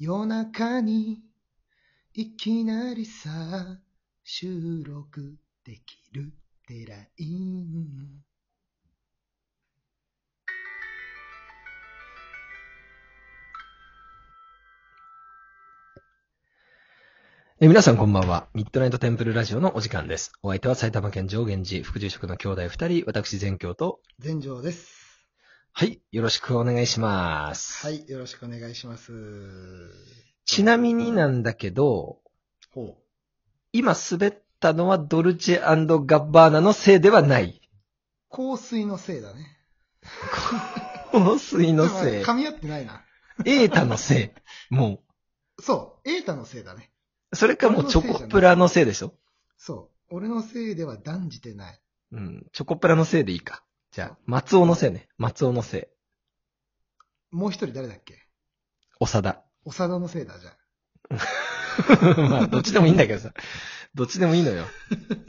夜中にいきなりさ、収録できるってライン。え皆さんこんばんは。ミッドナイトテンプルラジオのお時間です。お相手は埼玉県上源寺副住職の兄弟二人、私全教と、全城です。はい、よろしくお願いします。はい、よろしくお願いします。ちなみになんだけど、ほう。今滑ったのはドルチェガッバーナのせいではない。香水のせいだね。香水のせい。噛み合ってないな。エータのせい。もそう、エータのせいだね。う。それかもうチョコプラのせいでしょ？そう。俺のせいでは断じてない。うん。チョコプラのせいでいいか。じゃあ、松尾のせいね。松尾のせい。もう一人誰だっけ？長田。長田のせいだ、じゃあ。まあ、どっちでもいいんだけどさ。どっちでもいいのよ。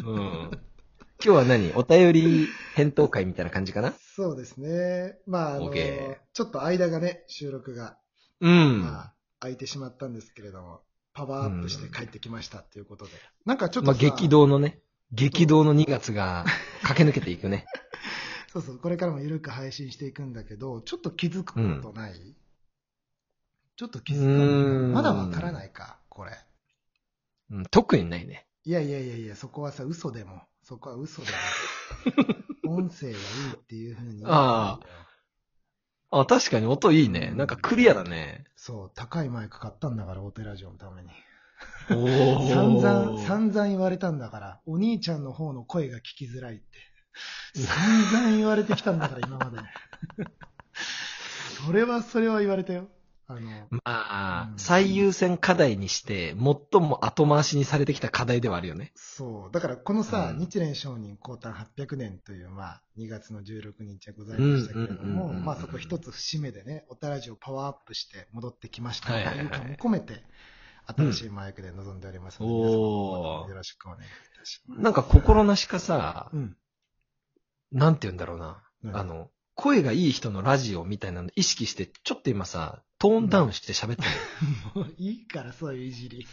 うん。今日は何？お便り返答会みたいな感じかな？そうですね。まあ、あの、OK ちょっと間がね、収録が、うん。まあ、空いてしまったんですけれども、パワーアップして帰ってきましたっていうことで。なんかちょっとさ、まあ、激動のね、激動の2月が駆け抜けていくね。そうそう、これからも緩く配信していくんだけど、ちょっと気づくことない、ちょっと気づかうーなんい。まだわからないか、これ。うん、特にないね。いやいやいやいや、そこはさ、嘘でも、そこは嘘でも。音声がいいっていうふうに。ああ、確かに音いいね。なんかクリアだね。そう、高いマイク買ったんだから、大手ラジオのために。お散々、散々言われたんだから、お兄ちゃんの方の声が聞きづらいって。散々言われてきたんだから、今まで。それは、それは言われたよ。あの、まあう、ん最優先課題にして、最も後回しにされてきた課題ではあるよね。そう。だから、このさ、うん日蓮聖人降誕800年という、まあ、2月の16日はございましたけれども、まあ、そこ一つ節目でね、おたらじをパワーアップして戻ってきましたとはいうかも込めて、新しいマイクで臨んでおりますので、うんよろしくお願いいたします。なんか心なしかさ、うん。なんて言うんだろうな。何あの、声がいい人のラジオみたいなの意識して、ちょっと今さ、トーンダウンして喋ってる。もういいから、そういういじり。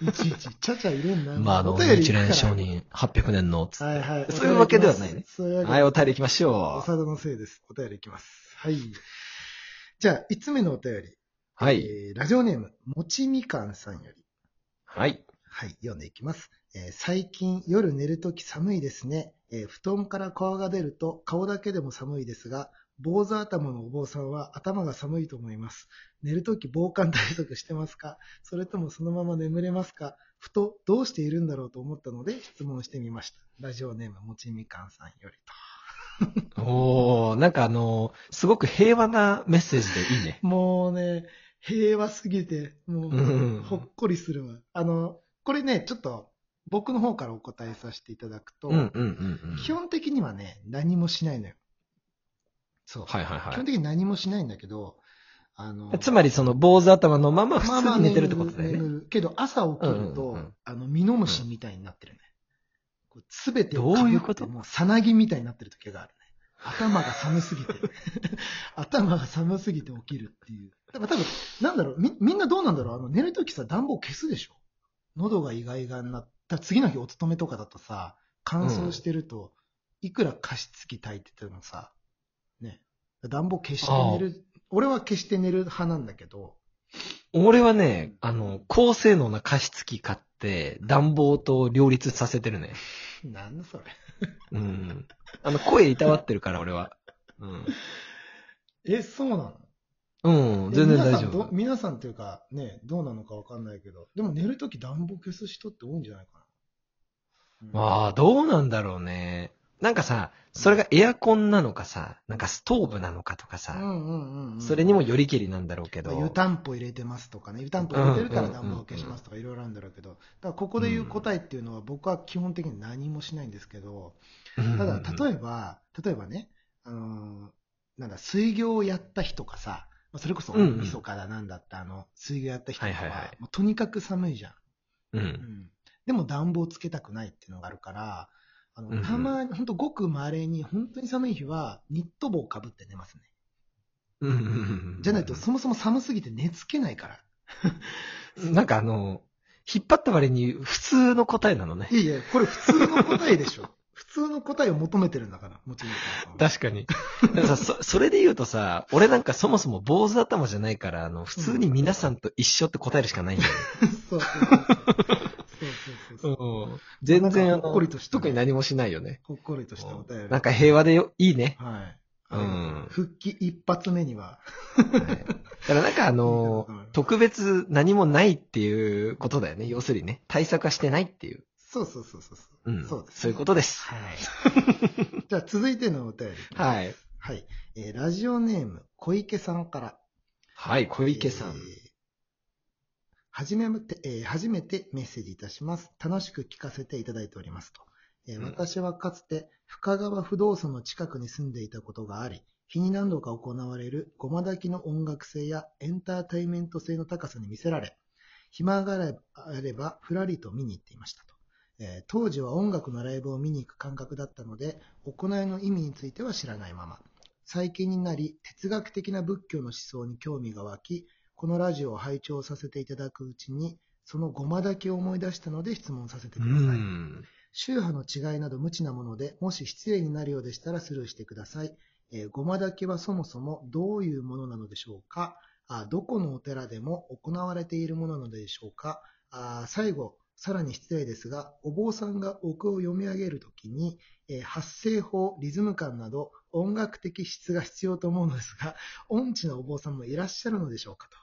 いちいち、ちゃちゃ入れんな。まあ、あの、お便り日行くから蓮承認800年の、つはいはい。そういうわけではないね。そういうわけではい、お便り行きましおょう。さだのせいです。お便りいきます。はい。じゃあ、5つ目のお便り。はい。えーラジオネーム、もちみかんさんより。はい。はい、読んでいきます。えー最近夜寝るとき寒いですね、えー布団から皮が出ると顔だけでも寒いですが、坊主頭のお坊さんは頭が寒いと思います。寝るとき防寒対策してますか？それともそのまま眠れますか？ふとどうしているんだろうと思ったので質問してみました。ラジオネームもちみかんさんよりと。おー、なんかあの、すごく平和なメッセージでいいね。もうね、平和すぎて、もうんう、ほっこりするわ。あの、これね、ちょっと、僕の方からお答えさせていただくと、うんうんうんうん。基本的にはね、何もしないのよ。そう。はいはいは基本的に何もしないんだけど、あの、い。つまりその坊主頭のまま普通に寝てるってことだよね。眠るけど、朝起きると、うんうんうんあの、ミノムシみたいになってるね。すべてをどういうこと？被ってもう、さなぎみたいになってる時があるね。頭が寒すぎて。頭が寒すぎて起きるっていう。だから多分、なんだろう、み、みんなどうなんだろう？あの、寝るときさ、暖房消すでしょ？喉がイガイガになった。次の日お勤めとかだとさ、乾燥してると、いくら加湿器炊いててもさ、ね、暖房消して寝る。俺は消して寝る派なんだけど、俺はね、あの、高性能な加湿器買って、暖房と両立させてるね。なんだそれ。うん。あの、声いたわってるから、俺は。うん。え、そうなの？うん、全然大丈夫。皆さんっていうか、ね、どうなのかわかんないけど、でも寝るとき暖房消す人って多いんじゃないかな。うんまあ、どうなんだろうね。なんかさ、それがエアコンなのかさ、なんかストーブなのかとかさ、うんうんうんうん、それにもよりけりなんだろうけど。湯たんぽ入れてますとかね、湯たんぽ入れてるから暖房を消しますとかいろいろあるんだろうけど、だからここで言う答えっていうのは僕は基本的に何もしないんですけど、ただ例えば、例えばね、あのーなんだ、水行をやった日とかさ、まあそれこそみそかだなんだった、あの、水行やった日とかは、はいはいはいもうとにかく寒いじゃん。う。うんんでも暖房つけたくないっていうのがあるから、あのたまに、ほんとごく稀に、本当に寒い日は、ニット帽をかぶって寝ますね。うんうんうんうん。じゃないと、そもそも寒すぎて寝つけないから。なんかあの、引っ張った割に普通の答えなのね。いやいや、これ普通の答えでしょ。普通の答えを求めてるんだから、もちろん。確かに。でもさ、そ、それで言うとさ、俺なんかそもそも坊主頭じゃないから、あの、普通に皆さんと一緒って答えるしかないんだよね。そうそうそう。そうそうそうそう。全然あのほっこりとしたね特に何もしないよね。ほっこりとしたお便り。なんか平和でよ、いいね。はい。うん復帰一発目には。はいだからなんかあのうん 特別何もないっていうことだよね。要するにね。対策はしてないっていう。そうそうそうそう。うん。そうです、そういうことです。はい。じゃあ続いてのお便り。はい。はい。えーラジオネーム、小池さんから。はい、小池さん。えー初めて、えー初めてメッセージいたします。楽しく聞かせていただいておりますと。えーうん私はかつて深川不動産の近くに住んでいたことがあり、日に何度か行われるごま炊きの音楽性やエンターテインメント性の高さに見せられ、暇があればふらりと見に行っていましたと。えー当時は音楽のライブを見に行く感覚だったので、行いの意味については知らないまま。最近になり、哲学的な仏教の思想に興味が湧き、このラジオを拝聴させていただくうちに、そのごまだけを思い出したので質問させてうください。ん。宗派の違いなど無知なもので、もし失礼になるようでしたらスルーしてください。えーごまだけはそもそもどういうものなのでしょうか？あどこのお寺でも行われているものなのでしょうか？あ最後、さらに失礼ですが、お坊さんがお経を読み上げるときに、えー発声法、リズム感など音楽的質が必要と思うのですが、音痴のお坊さんもいらっしゃるのでしょうかと。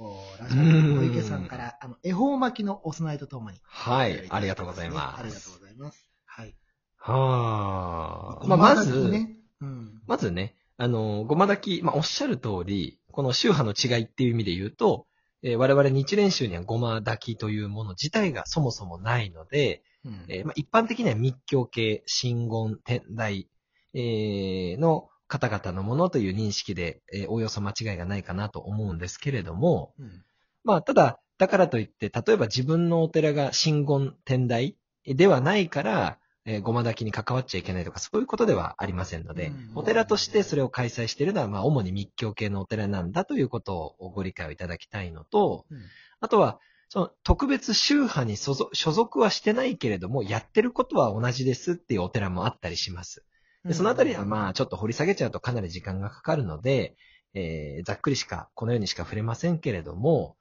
おラジオネーム小池さんから、あの、恵方巻きのお供えとともに。はい、ありがとうございます。ありがとうございます。はい。はあ。まあ、ごまず、ね。うん。まずね、あの、ごま炊き、まあ、おっしゃる通り、この宗派の違いっていう意味で言うと、えー我々日蓮宗にはごま炊きというもの自体がそもそもないので、うんえーまあ、一般的には密教系、真言、天台、えーの方々のものという認識で、えーおおよそ間違いがないかなと思うんですけれども、うん。まあ、ただ、だからといって、例えば自分のお寺が真言、天台ではないから、えーごま炊きに関わっちゃいけないとか、そういうことではありませんので、うん。お寺としてそれを開催しているのは、まあ、主に密教系のお寺なんだということをご理解をいただきたいのと、うん。あとは、その特別宗派に所属所属はしてないけれども、やってることは同じですっていうお寺もあったりします。でそのあたりはまあちょっと掘り下げちゃうとかなり時間がかかるので、えーざっくりしか、このようにしか触れませんけれども、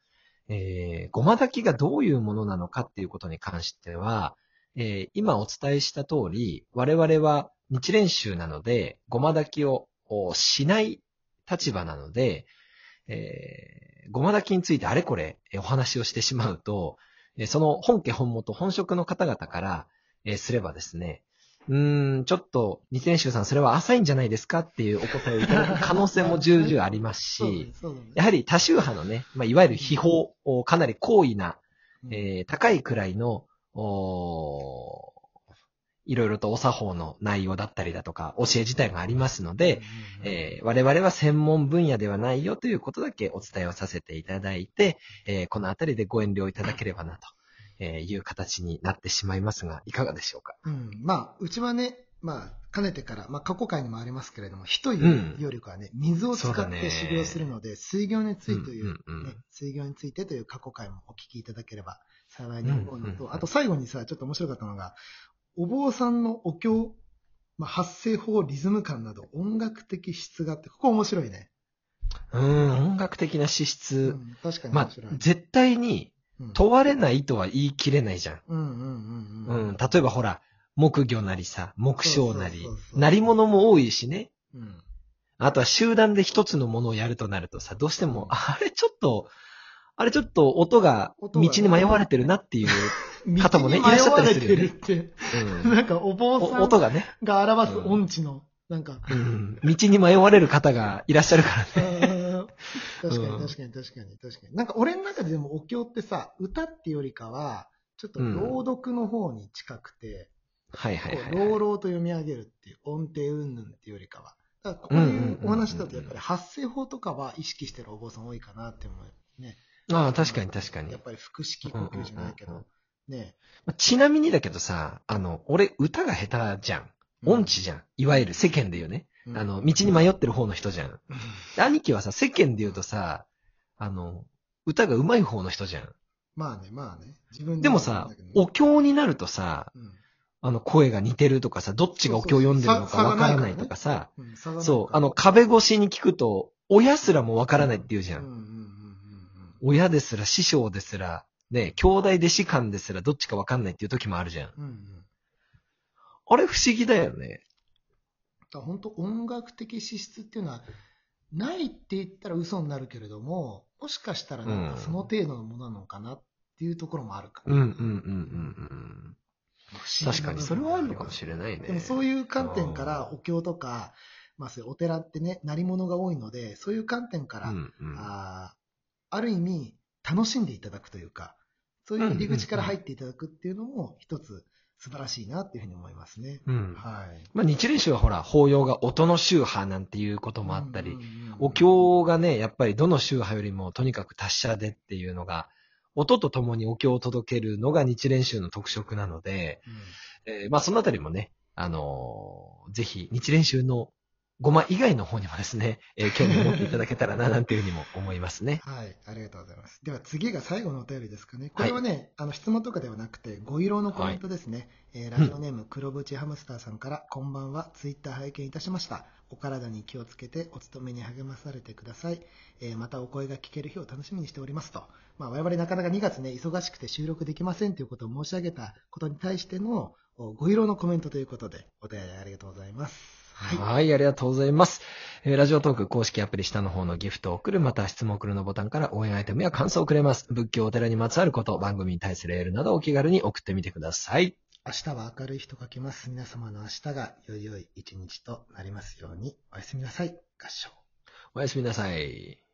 えーごま炊きがどういうものなのかっていうことに関しては、えー今お伝えした通り、我々は日蓮宗なので、ごま炊きをおしない立場なので、えーごま炊きについてあれこれえーお話をしてしまうと、えーその本家本元、本職の方々から、えーすればですね、うーん、ちょっと、日蓮宗さんそれは浅いんじゃないですかっていうお答えをいただく可能性も重々ありますし、やはり多宗派のね、まあ、いわゆる秘宝、おかなり高位な、うんえー高いくらいの、おーいろいろとお作法の内容だったりだとか、教え自体がありますので、えー我々は専門分野ではないよということだけお伝えをさせていただいて、えーこのあたりでご遠慮いただければなとえーいう形になってしまいますが、いかがでしょうか？うん。まあ、うちはね、まあ、かねてから、まあ、過去回にもありますけれども、火というよりかはね、水を使って修行するので、水行についてという、うんうんうんね、水行についてという過去回もお聞きいただければ幸いに思うのと、うんうんうんあと最後にさ、ちょっと面白かったのが、お坊さんのお経、まあ、発声法、リズム感など音楽的質があって、ここ面白いね。うーん、音楽的な資う質。ん、確かにまあ面白い。、絶対にうん問われないとは言い切れないじゃん。うんうんうんううん。ん、例えばほら、木魚なりさ、木匠なり。なり物も多いしね。うん。あとは集団で一つのものをやるとなるとさ、どうしても、うん。あれちょっと、あれちょっと音が道に迷われてるなっていう、方もねいらっしゃったりするよね。迷われてるって、うん。なんかお坊さんお音がね、が表す音痴の、なんか、うん、道に迷われる方がいらっしゃるからね。確かうんに確かに確かに確かに。なんか俺の中ででもお経ってさ、歌ってよりかは、ちょっと朗読の方に近くて、はいはいはい、朗々と読み上げるっていう音程云々っていうよりかは。だからここでいうお話だとやっぱり発声法とかは意識してるお坊さん多いかなって思う。ね。ああ、確かに確かにやっ。ぱり腹式呼吸じゃないけうんうんうんど。ね。ちなみにだけどさ、あの、俺歌が下手じゃん。音痴じゃん。いわゆる世間で言うね。うんあの、道に迷ってる方の人じゃん。うん兄貴はさ、世間で言うとさ、あの、歌が上手い方の人じゃん。まあね、まあね。自分でもさお経になるとさ、うんあの声が似てるとかさ、どっちがお経を読んでるのかわからないとかさ、そう、あの壁越しに聞くと、親すらもわからないって言うじゃん。親ですら、師匠ですら、ね、兄弟弟子間ですらどっちかわかんないっていう時もあるじゃん。あれ不思議だよね。だ本当音楽的資質っていうのは、ないって言ったら嘘になるけれども、もしかしたらなんかその程度のものなのかなっていうところもあるかも。うんうんうんうんうん。確かに、それはあるのかもしれないね。でもそういう観点からお経とか、まあお寺ってね、鳴り物が多いので、そういう観点から、うんうん。あーある意味楽しんでいただくというか、そういう入り口から入っていただくっていうのも一つ素晴らしいなっていうふうに思いますね。うん。はい。まあ日蓮宗はほら、法要が音の宗派なんていうこともあったりうん、うんうんお経がね、やっぱりどの宗派よりもとにかく達者でっていうのが、音とともにお経を届けるのが日蓮宗の特色なので、えーまあそのあたりもね、あのーぜひ日蓮宗のごま以外の方にもですね、えー興味を持っていただけたらな、なんていうふうにも思いますね。はい、ありがとうございます。では次が最後のお便りですかね。これはね、あの質問とかではなくて、ご色のコメントですね。えーラジオネーム、黒縁ハムスターさんから、こんばんは、ツイッター拝見いたしました。お体に気をつけて、お勤めに励まされてください。えーまたお声が聞ける日を楽しみにしておりますと。まあ、我々なかなか2月ね、忙しくて収録できませんということを申し上げたことに対しての、おご色のコメントということで、お便りありがとうございます。はい。はい、ありがとうございます。えーラジオトーク公式アプリ下の方のギフトを送る、また質問を送るのボタンから応援アイテムや感想をくれます。仏教お寺にまつわること、番組に対するエールなどお気軽に送ってみてください。明日は明るい日と書きます。皆様の明日がよいよい一日となりますように。おやすみなさい。合唱。おやすみなさい。